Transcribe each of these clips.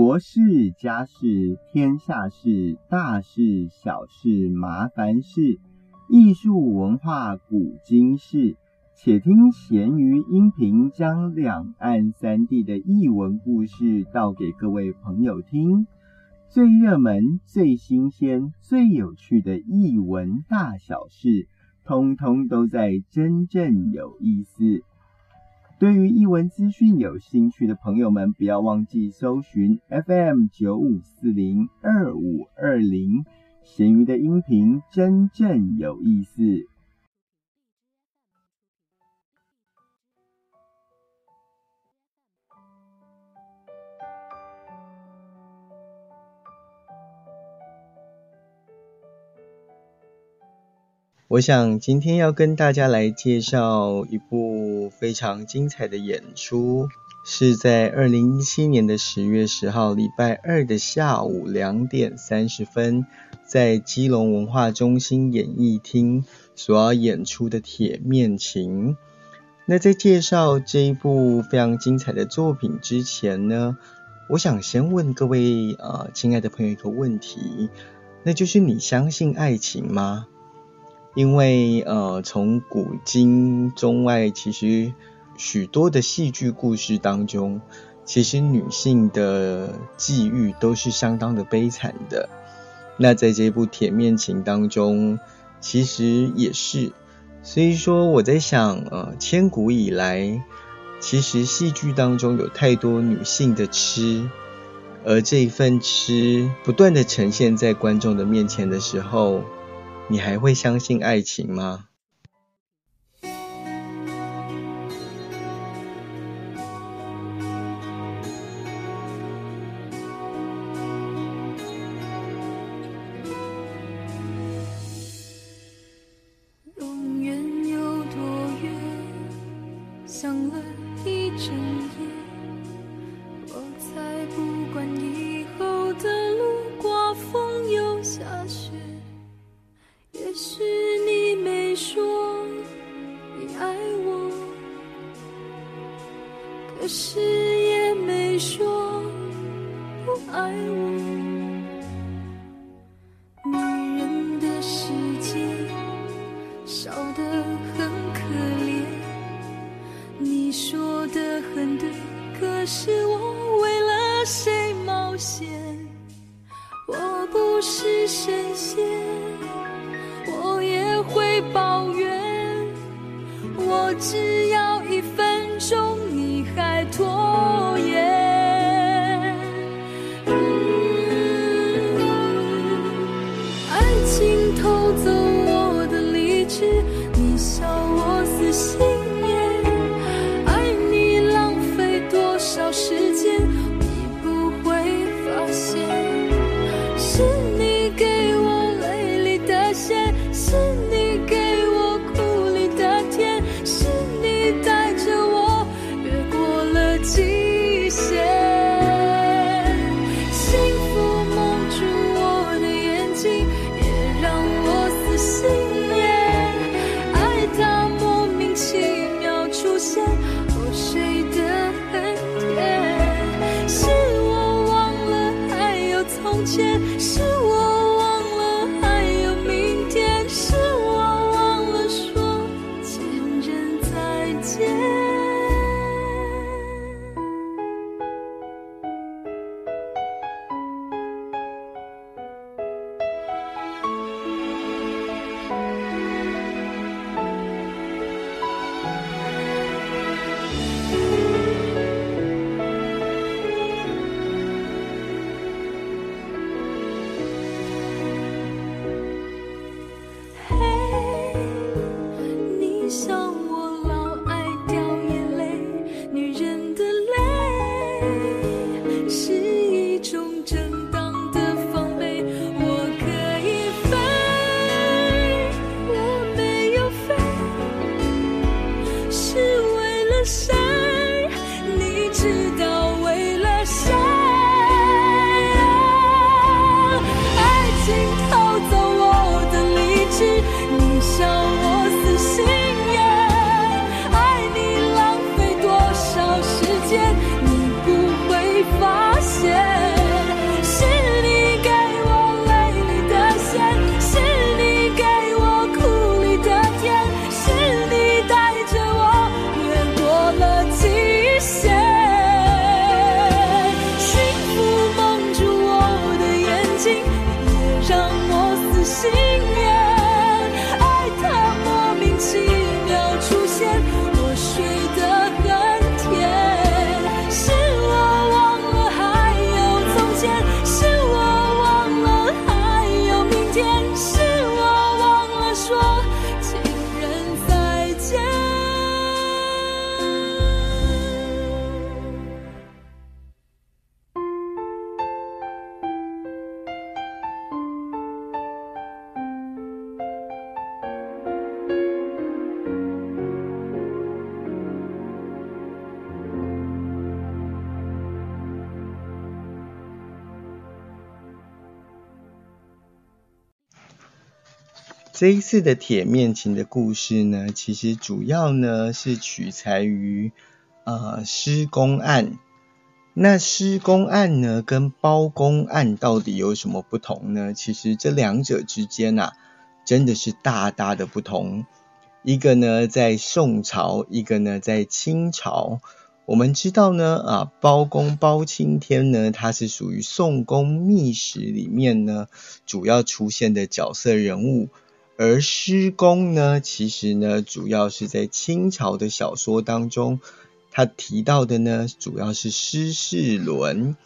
国事、家事、天下事、大事、小事、麻烦事、艺术文化、古今事，且听闲鱼音频将两岸三地的译文故事道给各位朋友听。最热门、最新鲜、最有趣的译文大小事，通通都在真正有意思。对于译文资讯有兴趣的朋友们，不要忘记搜寻 FM 九五四零二五二零，咸鱼的音频真正有意思。我想今天要跟大家来介绍一部非常精彩的演出，是在二零一七年的十月十号礼拜二的下午两点三十分，在基隆文化中心演艺厅所要演出的《铁面情》。那在介绍这一部非常精彩的作品之前呢，我想先问各位呃亲爱的朋友一个问题，那就是你相信爱情吗？因为呃，从古今中外，其实许多的戏剧故事当中，其实女性的际遇都是相当的悲惨的。那在这部《铁面情》当中，其实也是。所以说，我在想，呃，千古以来，其实戏剧当中有太多女性的痴，而这一份痴不断的呈现在观众的面前的时候。你还会相信爱情吗？心。这一次的铁面琴的故事呢，其实主要呢是取材于呃施工案。那施工案呢，跟包公案到底有什么不同呢？其实这两者之间啊，真的是大大的不同。一个呢在宋朝，一个呢在清朝。我们知道呢，啊，包公包青天呢，他是属于宋公秘史里面呢主要出现的角色人物，而施公呢，其实呢主要是在清朝的小说当中，他提到的呢主要是施世伦，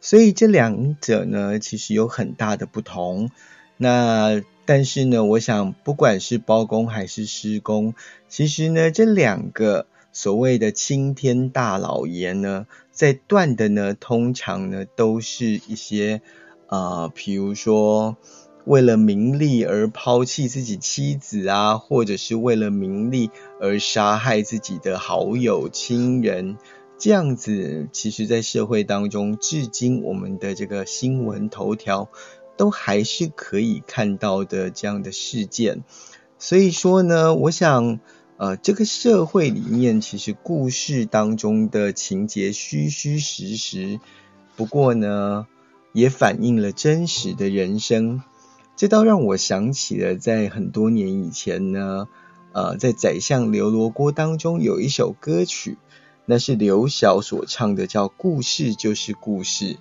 所以这两者呢其实有很大的不同。那但是呢，我想不管是包公还是施公，其实呢这两个。所谓的青天大老爷呢，在断的呢，通常呢都是一些啊，比如说为了名利而抛弃自己妻子啊，或者是为了名利而杀害自己的好友亲人，这样子，其实，在社会当中，至今我们的这个新闻头条都还是可以看到的这样的事件。所以说呢，我想。呃，这个社会里面，其实故事当中的情节虚虚实实，不过呢，也反映了真实的人生。这倒让我想起了在很多年以前呢，呃，在《宰相刘罗锅》当中有一首歌曲，那是刘晓所唱的，叫《故事就是故事》。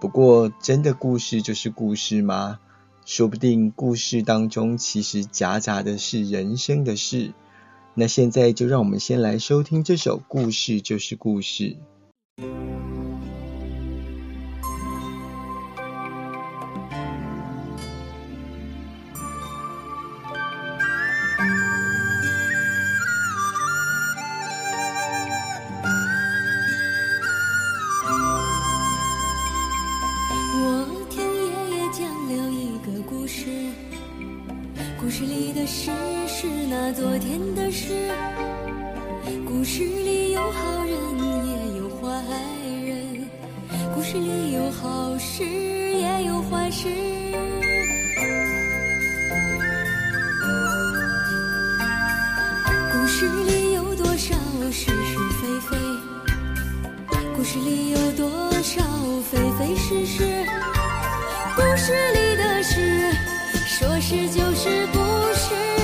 不过，真的故事就是故事吗？说不定故事当中其实夹杂的是人生的事。那现在就让我们先来收听这首故事，就是故事。故事里有好人也有坏人故事里有好事也有坏事故事里有多少是是非非故事里有多少非非事事故事里的事说是就是不是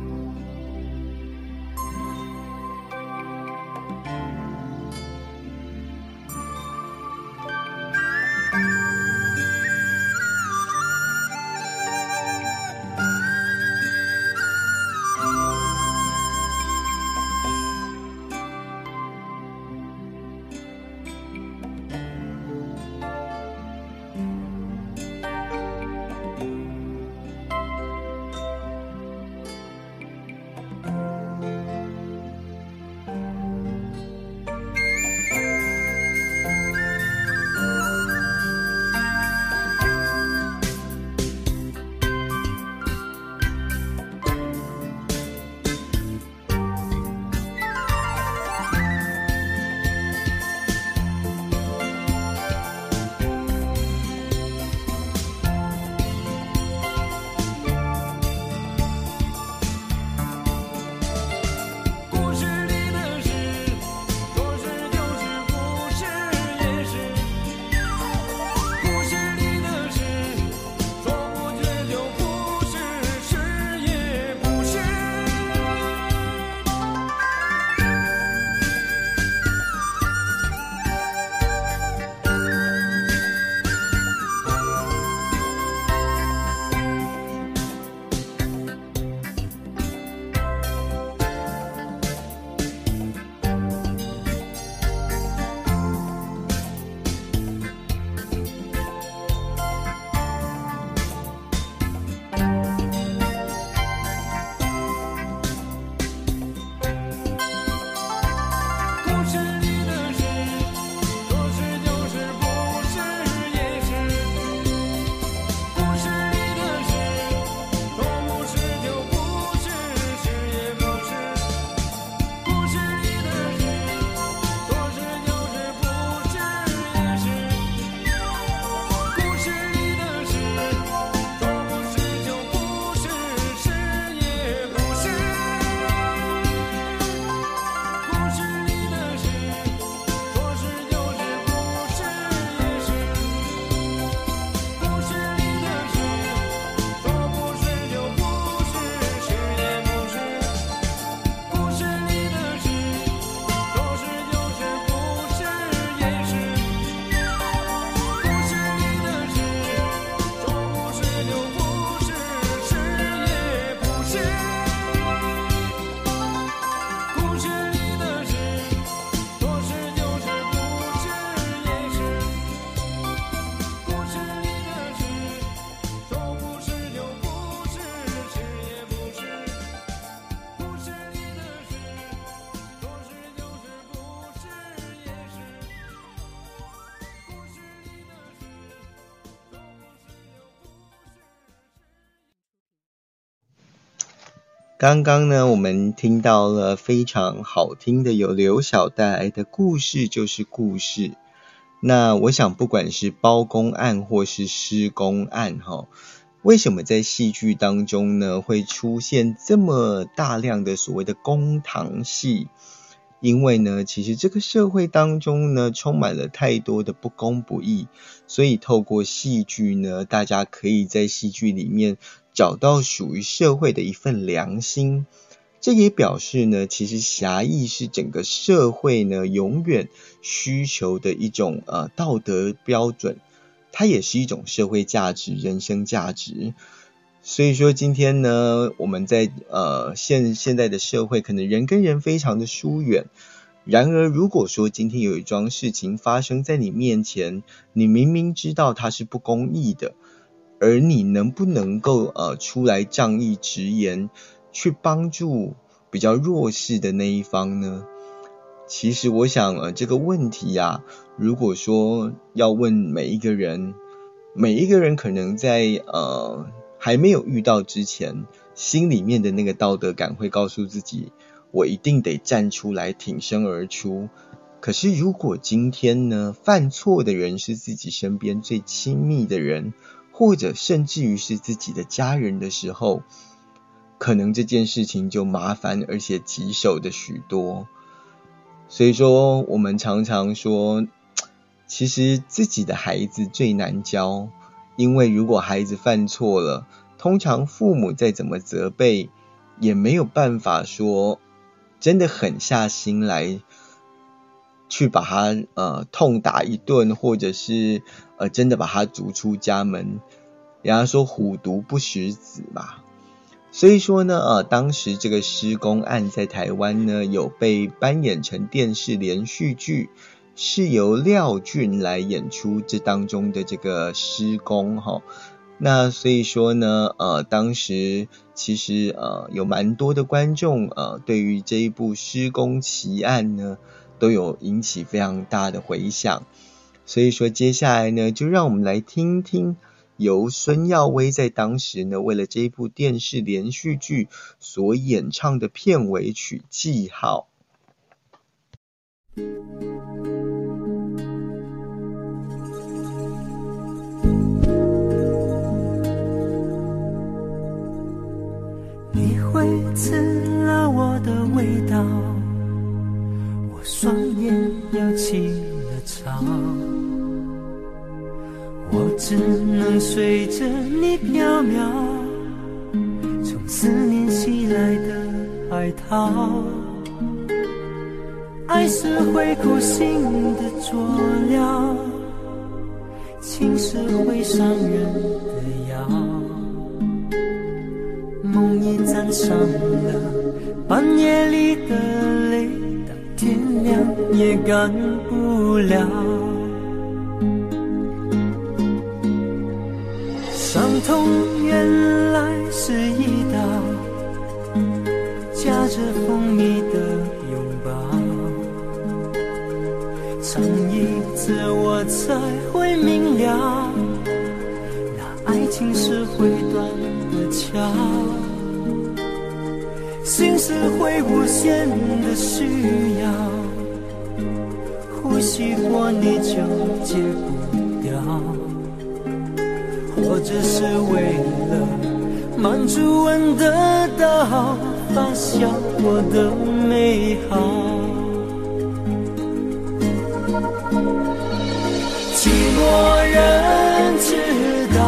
刚刚呢，我们听到了非常好听的有刘晓带来的故事，就是故事。那我想，不管是包公案或是施公案，哈，为什么在戏剧当中呢会出现这么大量的所谓的公堂戏？因为呢，其实这个社会当中呢，充满了太多的不公不义，所以透过戏剧呢，大家可以在戏剧里面找到属于社会的一份良心。这也表示呢，其实侠义是整个社会呢永远需求的一种呃道德标准，它也是一种社会价值、人生价值。所以说，今天呢，我们在呃现现在的社会，可能人跟人非常的疏远。然而，如果说今天有一桩事情发生在你面前，你明明知道它是不公义的，而你能不能够呃出来仗义直言，去帮助比较弱势的那一方呢？其实，我想呃这个问题呀，如果说要问每一个人，每一个人可能在呃。还没有遇到之前，心里面的那个道德感会告诉自己，我一定得站出来挺身而出。可是如果今天呢，犯错的人是自己身边最亲密的人，或者甚至于是自己的家人的时候，可能这件事情就麻烦而且棘手的许多。所以说，我们常常说，其实自己的孩子最难教，因为如果孩子犯错了，通常父母再怎么责备，也没有办法说真的狠下心来去把他呃痛打一顿，或者是呃真的把他逐出家门。人家说虎毒不食子嘛。所以说呢，呃，当时这个施工案在台湾呢，有被搬演成电视连续剧，是由廖俊来演出这当中的这个施工哈。那所以说呢，呃，当时其实呃有蛮多的观众呃，对于这一部施工奇案呢，都有引起非常大的回响。所以说接下来呢，就让我们来听听。由孙耀威在当时呢，为了这一部电视连续剧所演唱的片尾曲《记号》。你会刺了我的味道，我双眼又起了潮。我只能随着你飘渺，从思念袭来的海涛。爱是会苦心的佐料，情是会伤人的药。梦已沾上了半夜里的泪，到天亮也干不了。痛原来是一道夹着蜂蜜的拥抱，尝一次我才会明了，那爱情是会断的桥，心是会无限的需要，呼吸过你就戒不掉。我只是为了满足闻得到发酵过的美好，寂寞人知道，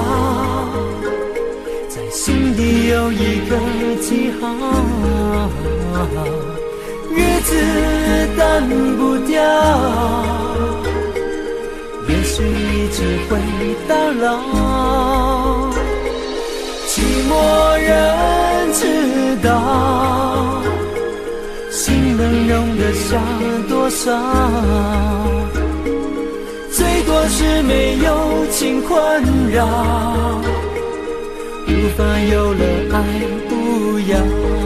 在心底有一个记号，日子淡不掉。也许一直会到老，我人知道，心能容得下多少？最多是没有情困扰，无法有了爱不要。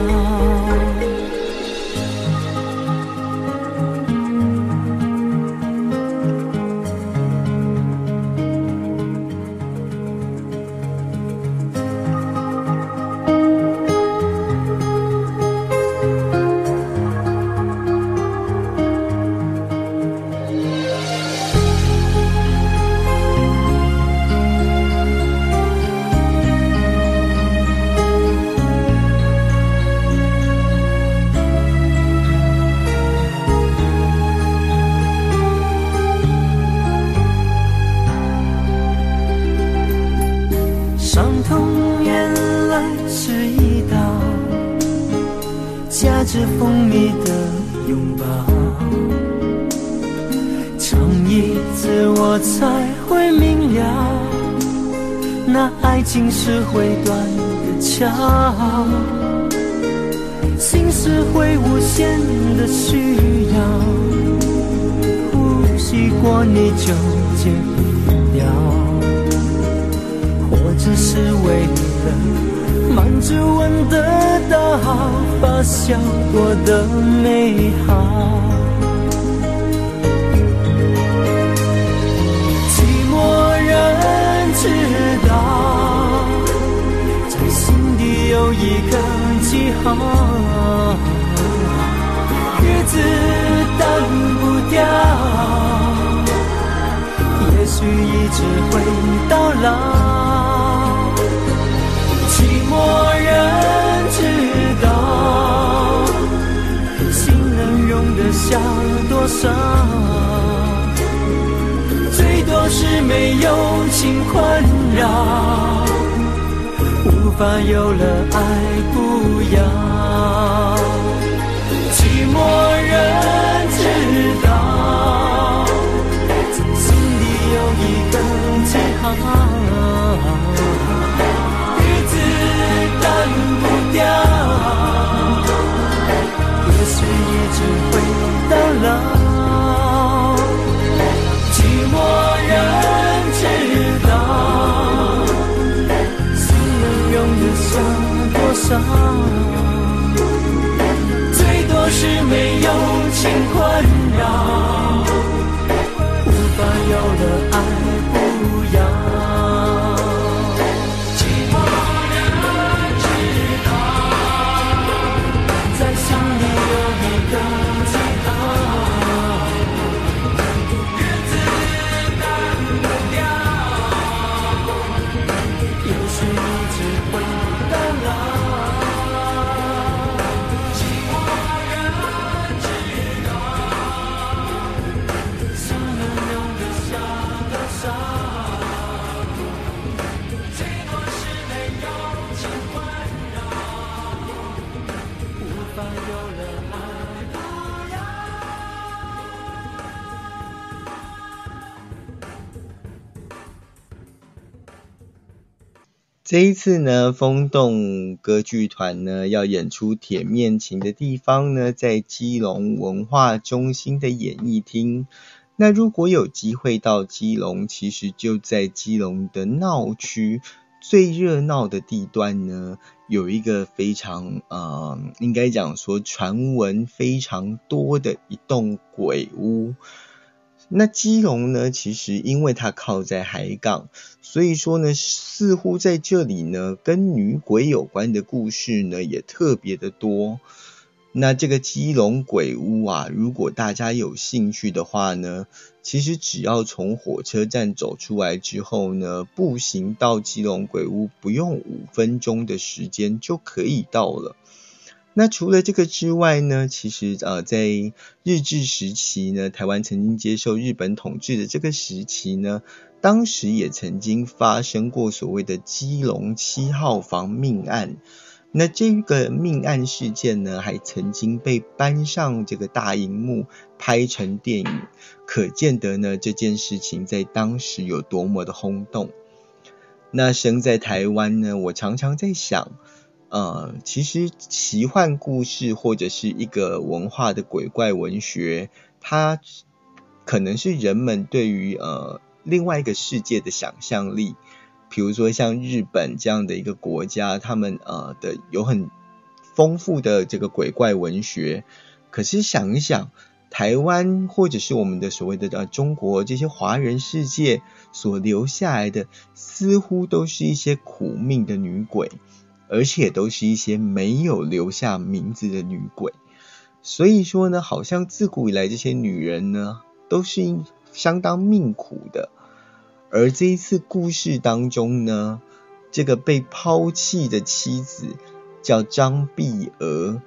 没有情困扰，无法有了爱不要，寂寞人最多是没有情困扰，这一次呢，风动歌剧团呢要演出《铁面情》的地方呢，在基隆文化中心的演艺厅。那如果有机会到基隆，其实就在基隆的闹区最热闹的地段呢，有一个非常呃，应该讲说传闻非常多的一栋鬼屋。那基隆呢？其实因为它靠在海港，所以说呢，似乎在这里呢，跟女鬼有关的故事呢，也特别的多。那这个基隆鬼屋啊，如果大家有兴趣的话呢，其实只要从火车站走出来之后呢，步行到基隆鬼屋，不用五分钟的时间就可以到了。那除了这个之外呢，其实呃，在日治时期呢，台湾曾经接受日本统治的这个时期呢，当时也曾经发生过所谓的基隆七号房命案。那这个命案事件呢，还曾经被搬上这个大荧幕拍成电影，可见得呢这件事情在当时有多么的轰动。那生在台湾呢，我常常在想。呃，其实奇幻故事或者是一个文化的鬼怪文学，它可能是人们对于呃另外一个世界的想象力。比如说像日本这样的一个国家，他们呃的有很丰富的这个鬼怪文学。可是想一想，台湾或者是我们的所谓的呃中国这些华人世界所留下来的，似乎都是一些苦命的女鬼。而且都是一些没有留下名字的女鬼，所以说呢，好像自古以来这些女人呢，都是相当命苦的。而这一次故事当中呢，这个被抛弃的妻子叫张碧娥，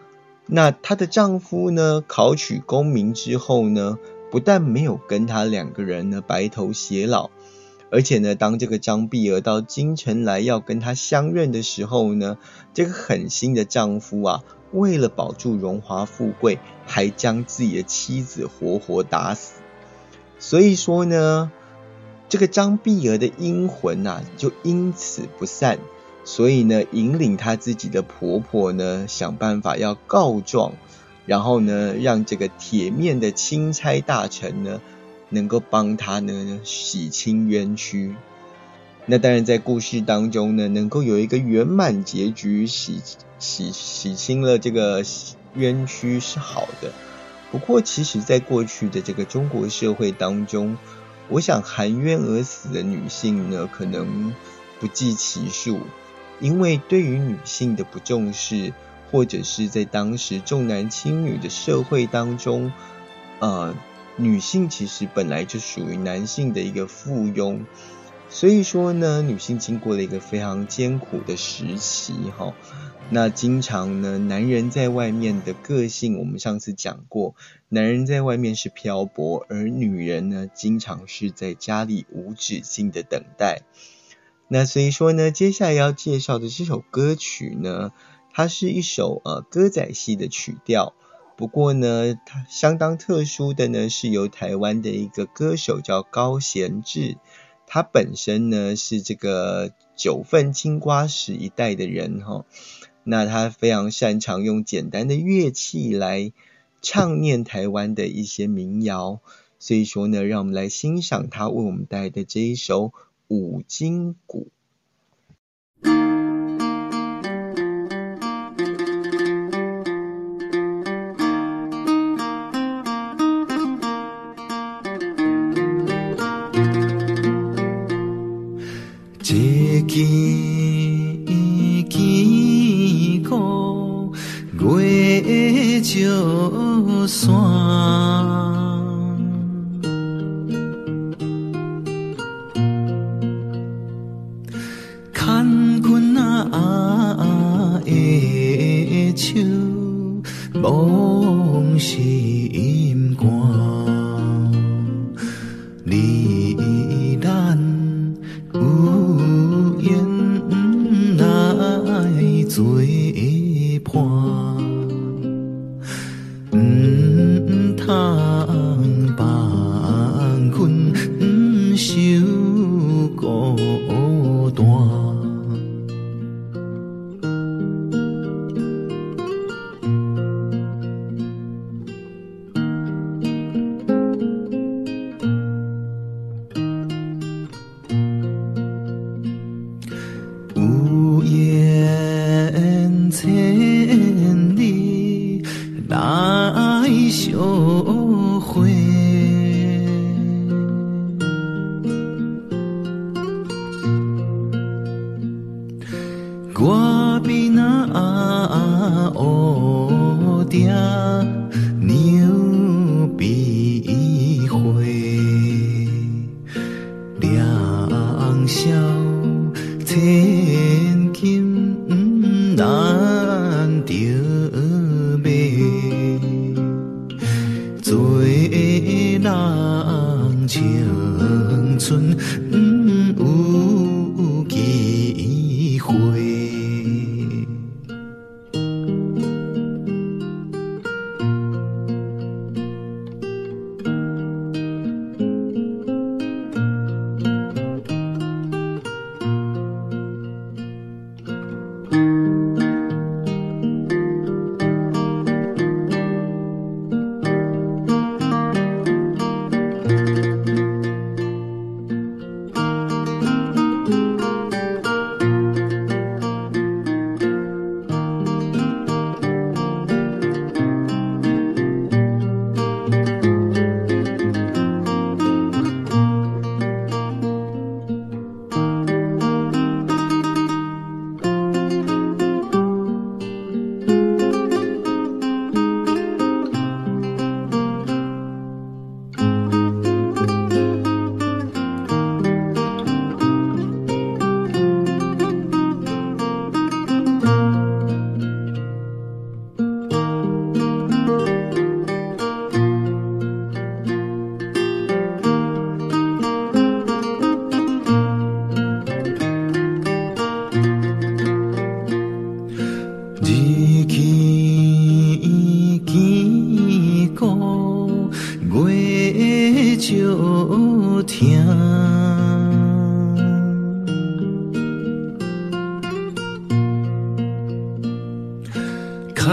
那她的丈夫呢，考取功名之后呢，不但没有跟她两个人呢白头偕老。而且呢，当这个张碧娥到京城来要跟他相认的时候呢，这个狠心的丈夫啊，为了保住荣华富贵，还将自己的妻子活活打死。所以说呢，这个张碧娥的阴魂呐，就因此不散。所以呢，引领她自己的婆婆呢，想办法要告状，然后呢，让这个铁面的钦差大臣呢。能够帮他呢洗清冤屈，那当然在故事当中呢，能够有一个圆满结局，洗洗洗清了这个冤屈是好的。不过，其实，在过去的这个中国社会当中，我想含冤而死的女性呢，可能不计其数，因为对于女性的不重视，或者是在当时重男轻女的社会当中，呃。女性其实本来就属于男性的一个附庸，所以说呢，女性经过了一个非常艰苦的时期哈。那经常呢，男人在外面的个性，我们上次讲过，男人在外面是漂泊，而女人呢，经常是在家里无止境的等待。那所以说呢，接下来要介绍的这首歌曲呢，它是一首呃歌仔戏的曲调。不过呢，它相当特殊的呢，是由台湾的一个歌手叫高贤志，他本身呢是这个九份青瓜石一带的人哈。那他非常擅长用简单的乐器来唱念台湾的一些民谣，所以说呢，让我们来欣赏他为我们带来的这一首。五金鼓。记记古月照山。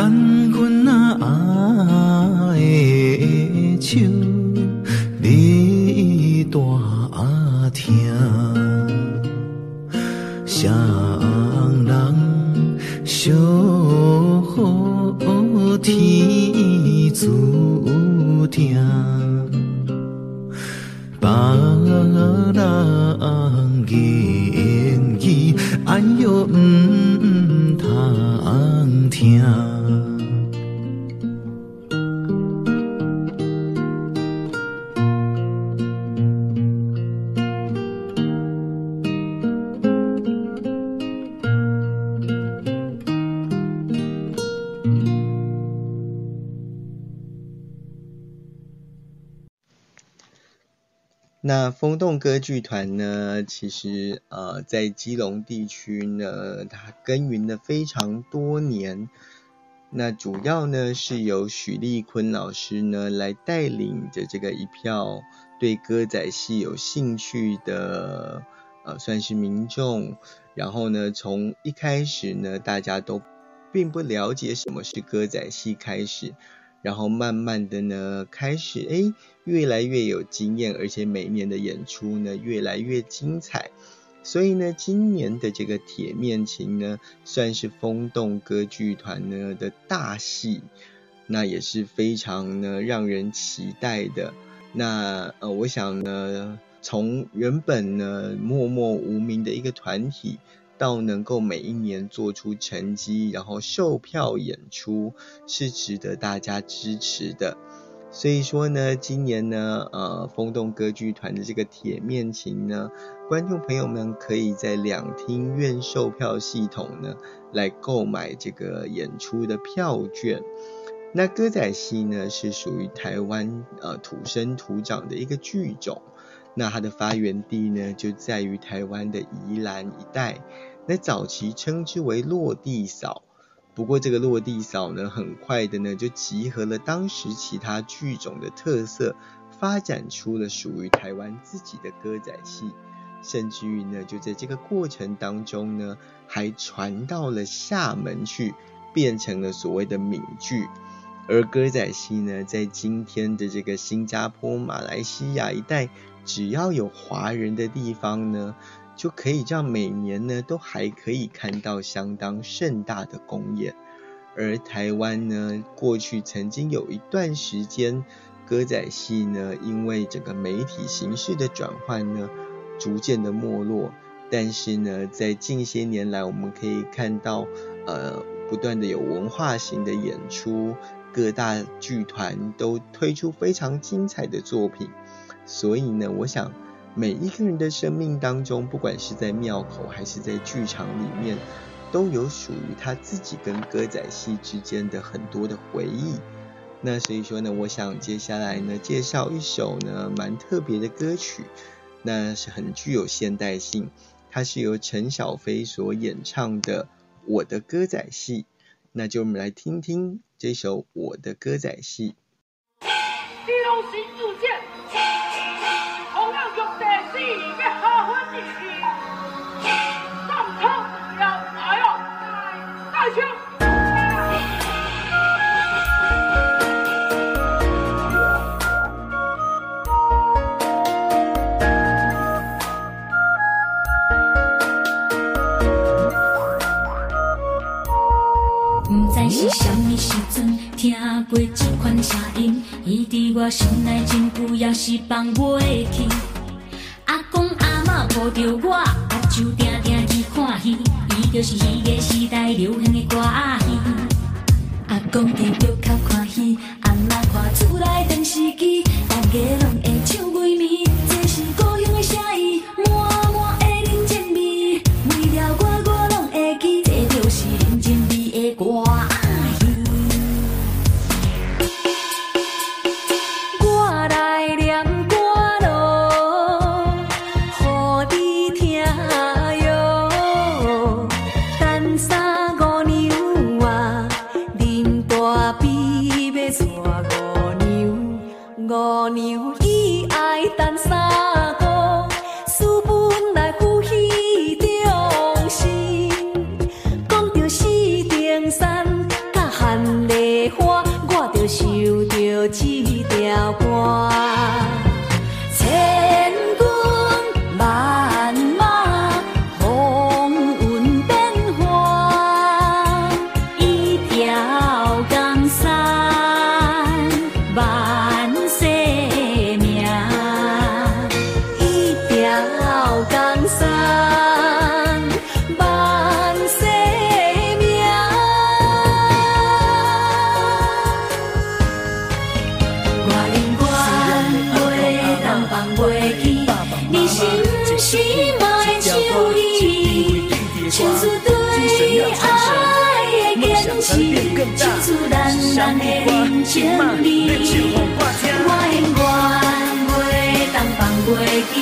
等阮那爱的手。风动歌剧团呢，其实呃在基隆地区呢，它耕耘了非常多年。那主要呢是由许立坤老师呢来带领着这个一票对歌仔戏有兴趣的呃算是民众，然后呢从一开始呢大家都并不了解什么是歌仔戏开始，然后慢慢的呢开始哎越来越有经验，而且每年的演出呢越来越精彩。所以呢，今年的这个铁面琴呢，算是风动歌剧团呢的大戏，那也是非常呢让人期待的。那呃，我想呢，从原本呢默默无名的一个团体，到能够每一年做出成绩，然后售票演出，是值得大家支持的。所以说呢，今年呢，呃，风动歌剧团的这个铁面琴呢，观众朋友们可以在两厅院售票系统呢来购买这个演出的票券。那歌仔戏呢是属于台湾呃土生土长的一个剧种，那它的发源地呢就在于台湾的宜兰一带，在早期称之为落地扫。不过这个落地扫呢，很快的呢就集合了当时其他剧种的特色，发展出了属于台湾自己的歌仔戏，甚至于呢就在这个过程当中呢，还传到了厦门去，变成了所谓的闽剧。而歌仔戏呢，在今天的这个新加坡、马来西亚一带，只要有华人的地方呢。就可以这样，每年呢都还可以看到相当盛大的公演。而台湾呢，过去曾经有一段时间，歌仔戏呢，因为整个媒体形式的转换呢，逐渐的没落。但是呢，在近些年来，我们可以看到，呃，不断的有文化型的演出，各大剧团都推出非常精彩的作品。所以呢，我想。每一个人的生命当中，不管是在庙口还是在剧场里面，都有属于他自己跟歌仔戏之间的很多的回忆。那所以说呢，我想接下来呢，介绍一首呢蛮特别的歌曲，那是很具有现代性，它是由陈小飞所演唱的《我的歌仔戏》。那就我们来听听这首《我的歌仔戏》。啥物时阵听过这款声音，伊伫我心内真久，也是放袂去。阿公阿嬷抱着我，目睭定定去看戏，伊就是迄个时代流行的歌戏。阿公伫桌脚看戏，阿嬷看厝内电视机，大家拢会唱袂眠，人的人情味，我永远袂当放。袂记，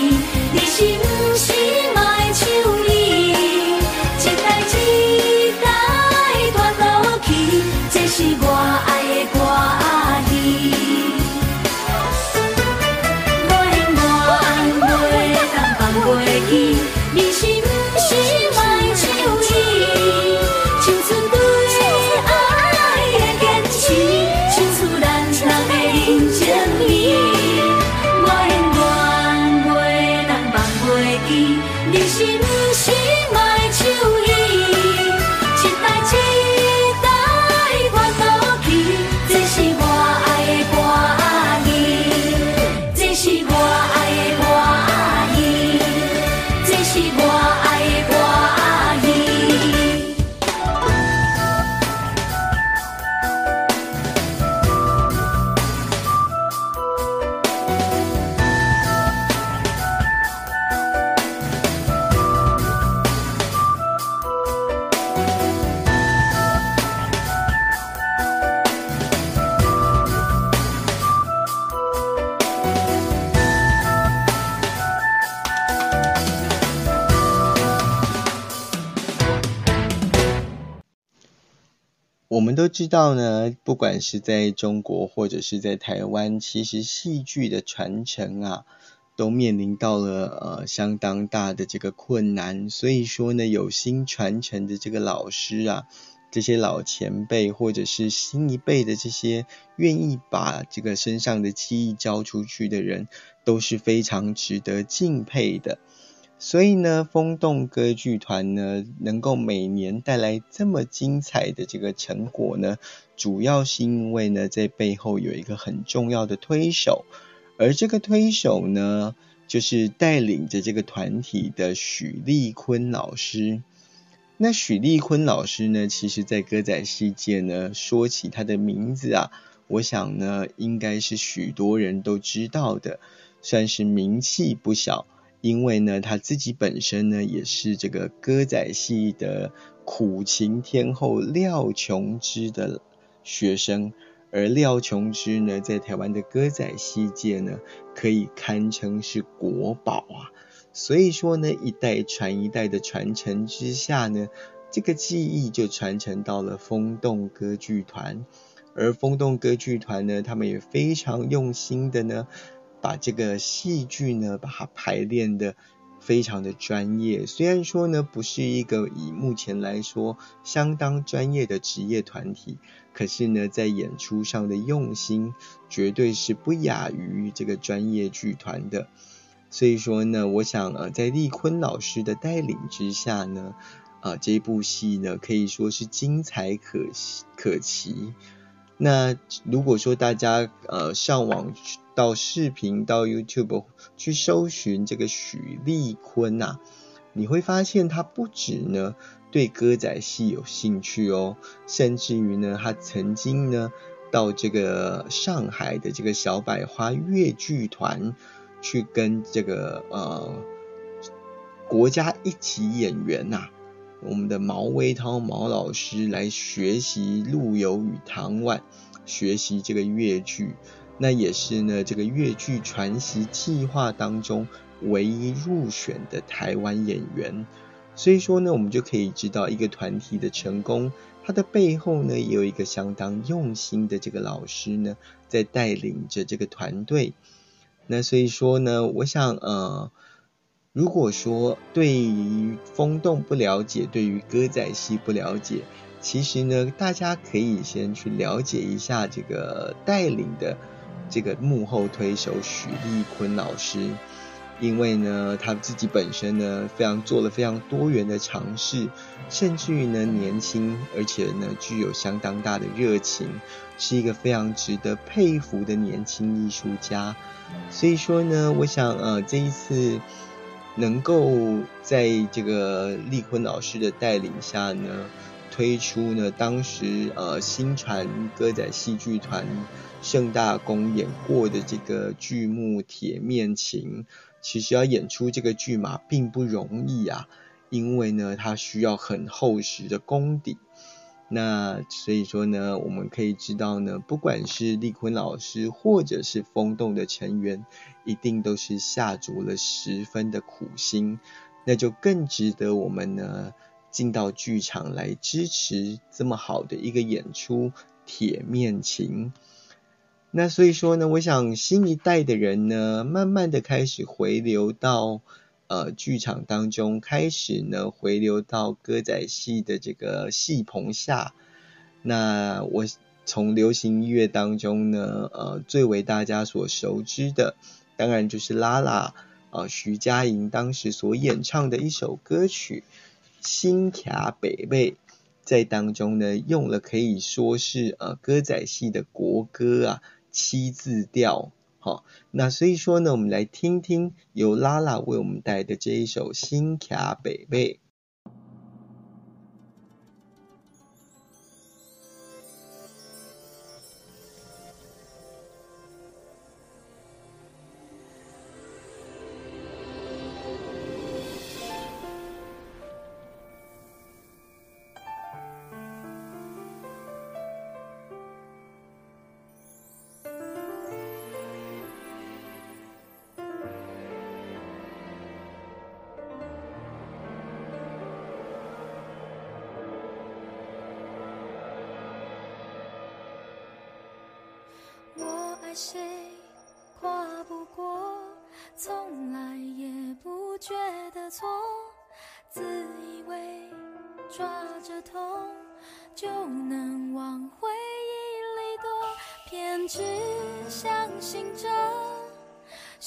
我们都知道呢，不管是在中国或者是在台湾，其实戏剧的传承啊，都面临到了呃相当大的这个困难。所以说呢，有心传承的这个老师啊，这些老前辈或者是新一辈的这些愿意把这个身上的技艺教出去的人，都是非常值得敬佩的。所以呢，风动歌剧团呢，能够每年带来这么精彩的这个成果呢，主要是因为呢，在背后有一个很重要的推手，而这个推手呢，就是带领着这个团体的许立坤老师。那许立坤老师呢，其实在歌仔世界呢，说起他的名字啊，我想呢，应该是许多人都知道的，算是名气不小。因为呢，他自己本身呢也是这个歌仔戏的苦情天后廖琼枝的学生，而廖琼枝呢，在台湾的歌仔戏界呢，可以堪称是国宝啊。所以说呢，一代传一代的传承之下呢，这个技艺就传承到了风动歌剧团，而风动歌剧团呢，他们也非常用心的呢。把这个戏剧呢，把它排练的非常的专业。虽然说呢，不是一个以目前来说相当专业的职业团体，可是呢，在演出上的用心绝对是不亚于这个专业剧团的。所以说呢，我想呃，在立坤老师的带领之下呢，啊，这部戏呢可以说是精彩可可期。那如果说大家呃上网到视频到 YouTube 去搜寻这个许立坤呐、你会发现他不止呢对歌仔戏有兴趣哦，甚至于呢他曾经呢到这个上海的这个小百花越剧团去跟这个呃国家一级演员呐、我们的毛威涛毛老师来学习陆游与唐婉，学习这个越剧，那也是呢这个越剧传习计划当中唯一入选的台湾演员。所以说呢，我们就可以知道一个团体的成功，它的背后呢也有一个相当用心的这个老师呢在带领着这个团队。那所以说呢，我想呃。如果说对于风动不了解，对于歌仔戏不了解，其实呢，大家可以先去了解一下这个带领的这个幕后推手许立坤老师，因为呢，他自己本身呢，非常做了非常多元的尝试，甚至于呢，年轻而且呢，具有相当大的热情，是一个非常值得佩服的年轻艺术家。所以说呢，我想呃，这一次。能够在这个立坤老师的带领下呢，推出呢当时呃新传歌仔戏剧团盛大公演过的这个剧目《铁面情》，其实要演出这个剧码并不容易啊，因为呢它需要很厚实的功底。那所以说呢，我们可以知道呢，不管是丽坤老师或者是风洞的成员，一定都是下足了十分的苦心，那就更值得我们呢进到剧场来支持这么好的一个演出《铁面情》。那所以说呢，我想新一代的人呢，慢慢的开始回流到。呃，剧场当中开始呢，回流到歌仔戏的这个戏棚下。那我从流行音乐当中呢，呃，最为大家所熟知的，当然就是拉拉啊，徐佳莹当时所演唱的一首歌曲《新卡北贝》，在当中呢，用了可以说是呃歌仔戏的国歌啊，七字调。好，那所以说呢，我们来听听由拉拉为我们带来的这一首《新卡北贝》。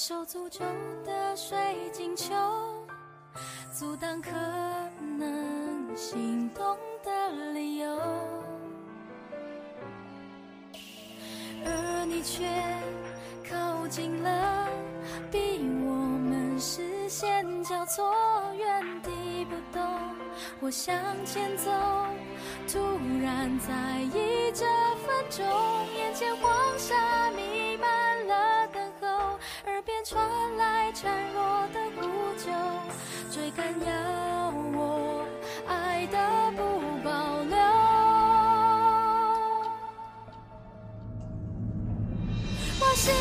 受诅咒的水晶球，阻挡可能心动的理由。而你却靠近了，逼我们视线交错，原地不动。我向前走，突然在意这分钟，眼前黄沙弥漫，传来孱弱的呼救，追赶要我爱的不保留。我心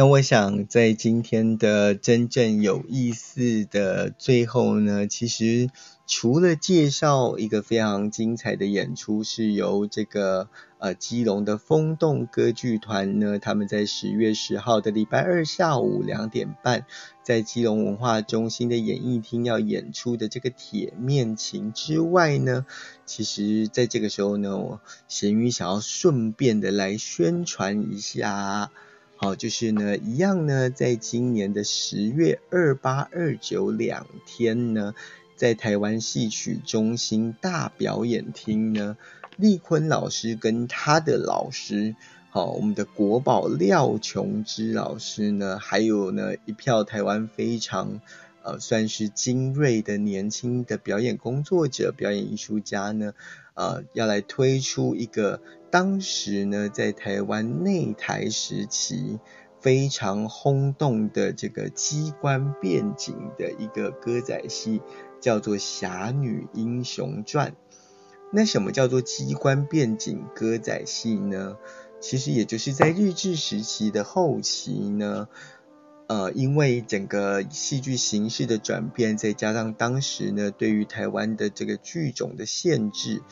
那我想在今天的真正有意思的最后呢，其实除了介绍一个非常精彩的演出，是由这个呃基隆的风动歌剧团呢，他们在十月十号的礼拜二下午两点半，在基隆文化中心的演艺厅要演出的这个铁面琴之外呢，其实在这个时候呢，我咸鱼想要顺便的来宣传一下。好，就是呢，一样呢，在今年的十月二八、二九两天呢，在台湾戏曲中心大表演厅呢，立坤老师跟他的老师，好，我们的国宝廖琼之老师呢，还有呢一票台湾非常呃算是精锐的年轻的表演工作者、表演艺术家呢，呃，要来推出一个。当时呢，在台湾内台时期非常轰动的这个机关变景的一个歌仔戏，叫做《侠女英雄传》。那什么叫做机关变景歌仔戏呢？其实也就是在日治时期的后期呢，呃，因为整个戏剧形式的转变，再加上当时呢，对于台湾的这个剧种的限制。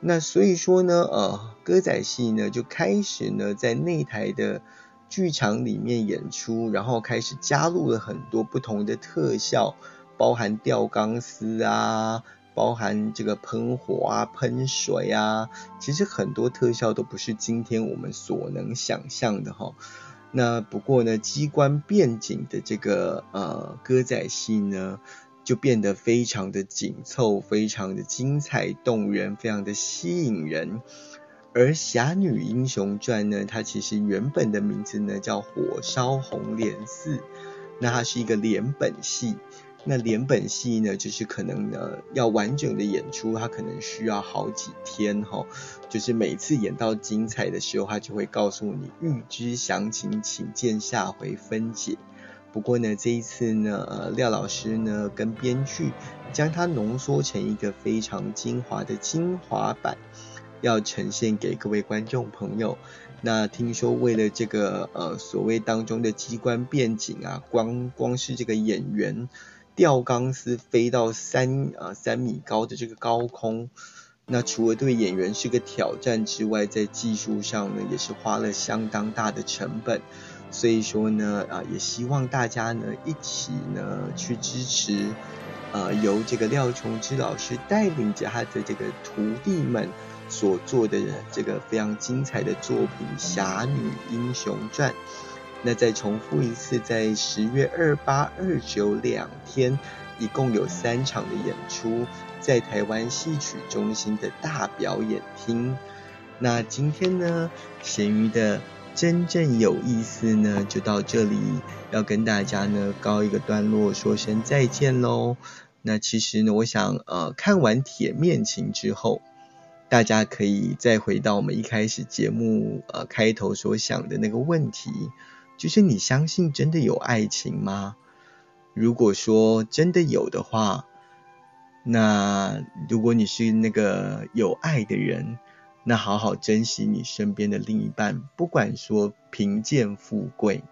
那所以说呢，呃，歌仔戏呢就开始呢在内台的剧场里面演出，然后开始加入了很多不同的特效，包含吊钢丝啊，包含这个喷火啊、喷水啊，其实很多特效都不是今天我们所能想象的哈。那不过呢，机关变紧的这个呃歌仔戏呢。就变得非常的紧凑，非常的精彩动人，非常的吸引人。而《侠女英雄传》呢，它其实原本的名字呢叫《火烧红莲寺》，那它是一个连本戏。那连本戏呢，就是可能呢要完整的演出，它可能需要好几天哈。就是每次演到精彩的时候，它就会告诉你预知详情，请见下回分解。不过呢，这一次呢，呃，廖老师呢跟编剧将它浓缩成一个非常精华的精华版，要呈现给各位观众朋友。那听说为了这个呃所谓当中的机关变景啊，光光是这个演员吊钢丝飞到三啊三米高的这个高空，那除了对演员是个挑战之外，在技术上呢也是花了相当大的成本。所以说呢，啊，也希望大家呢一起呢去支持，呃，由这个廖琼之老师带领着他的这个徒弟们所做的这个非常精彩的作品《侠女英雄传》。那再重复一次，在十月二八、二九两天，一共有三场的演出，在台湾戏曲中心的大表演厅。那今天呢，咸鱼的。真正有意思呢，就到这里，要跟大家呢告一个段落，说声再见喽。那其实呢，我想呃，看完《铁面情》之后，大家可以再回到我们一开始节目呃开头所想的那个问题，就是你相信真的有爱情吗？如果说真的有的话，那如果你是那个有爱的人。那好好珍惜你身边的另一半，不管说贫贱富贵，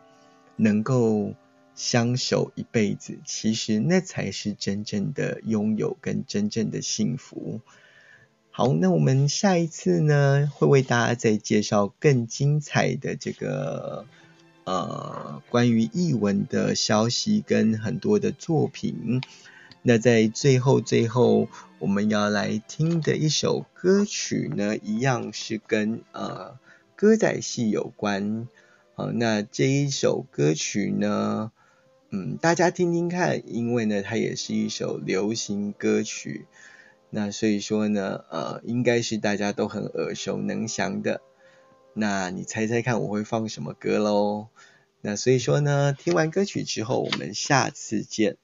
能够相守一辈子，其实那才是真正的拥有跟真正的幸福。好，那我们下一次呢，会为大家再介绍更精彩的这个呃关于译文的消息跟很多的作品。那在最后最后，我们要来听的一首歌曲呢，一样是跟呃歌仔戏有关。好，那这一首歌曲呢，嗯，大家听听看，因为呢，它也是一首流行歌曲。那所以说呢，呃，应该是大家都很耳熟能详的。那你猜猜看，我会放什么歌喽？那所以说呢，听完歌曲之后，我们下次见。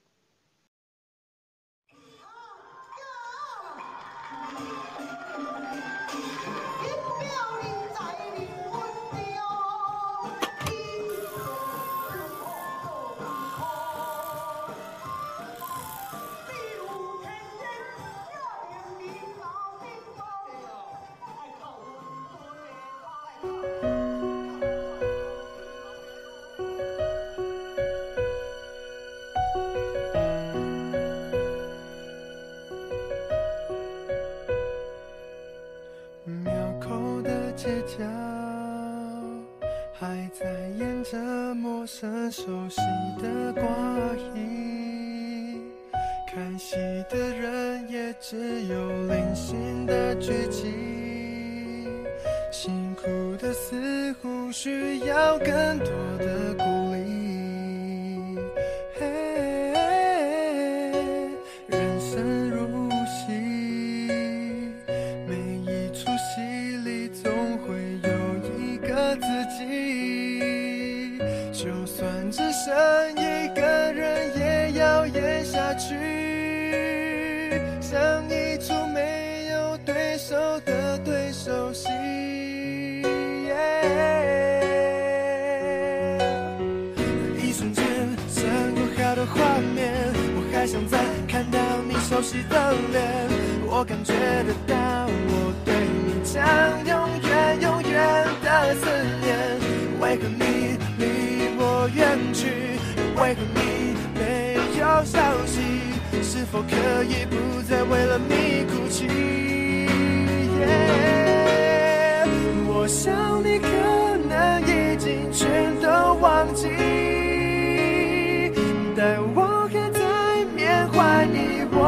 要更多。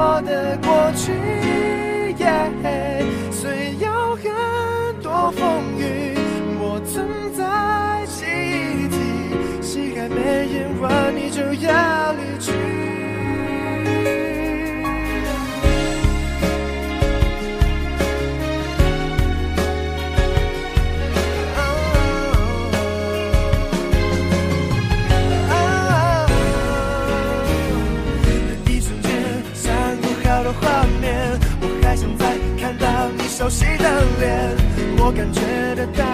我的过去虽有很多风雨我曾在记忆里戏还没演完你就要熟悉的脸我感觉得到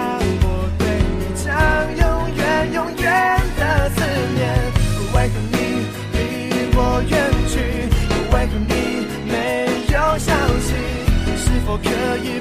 我对你将永远永远的思念。为何你离我远去为何你没有消息是否可以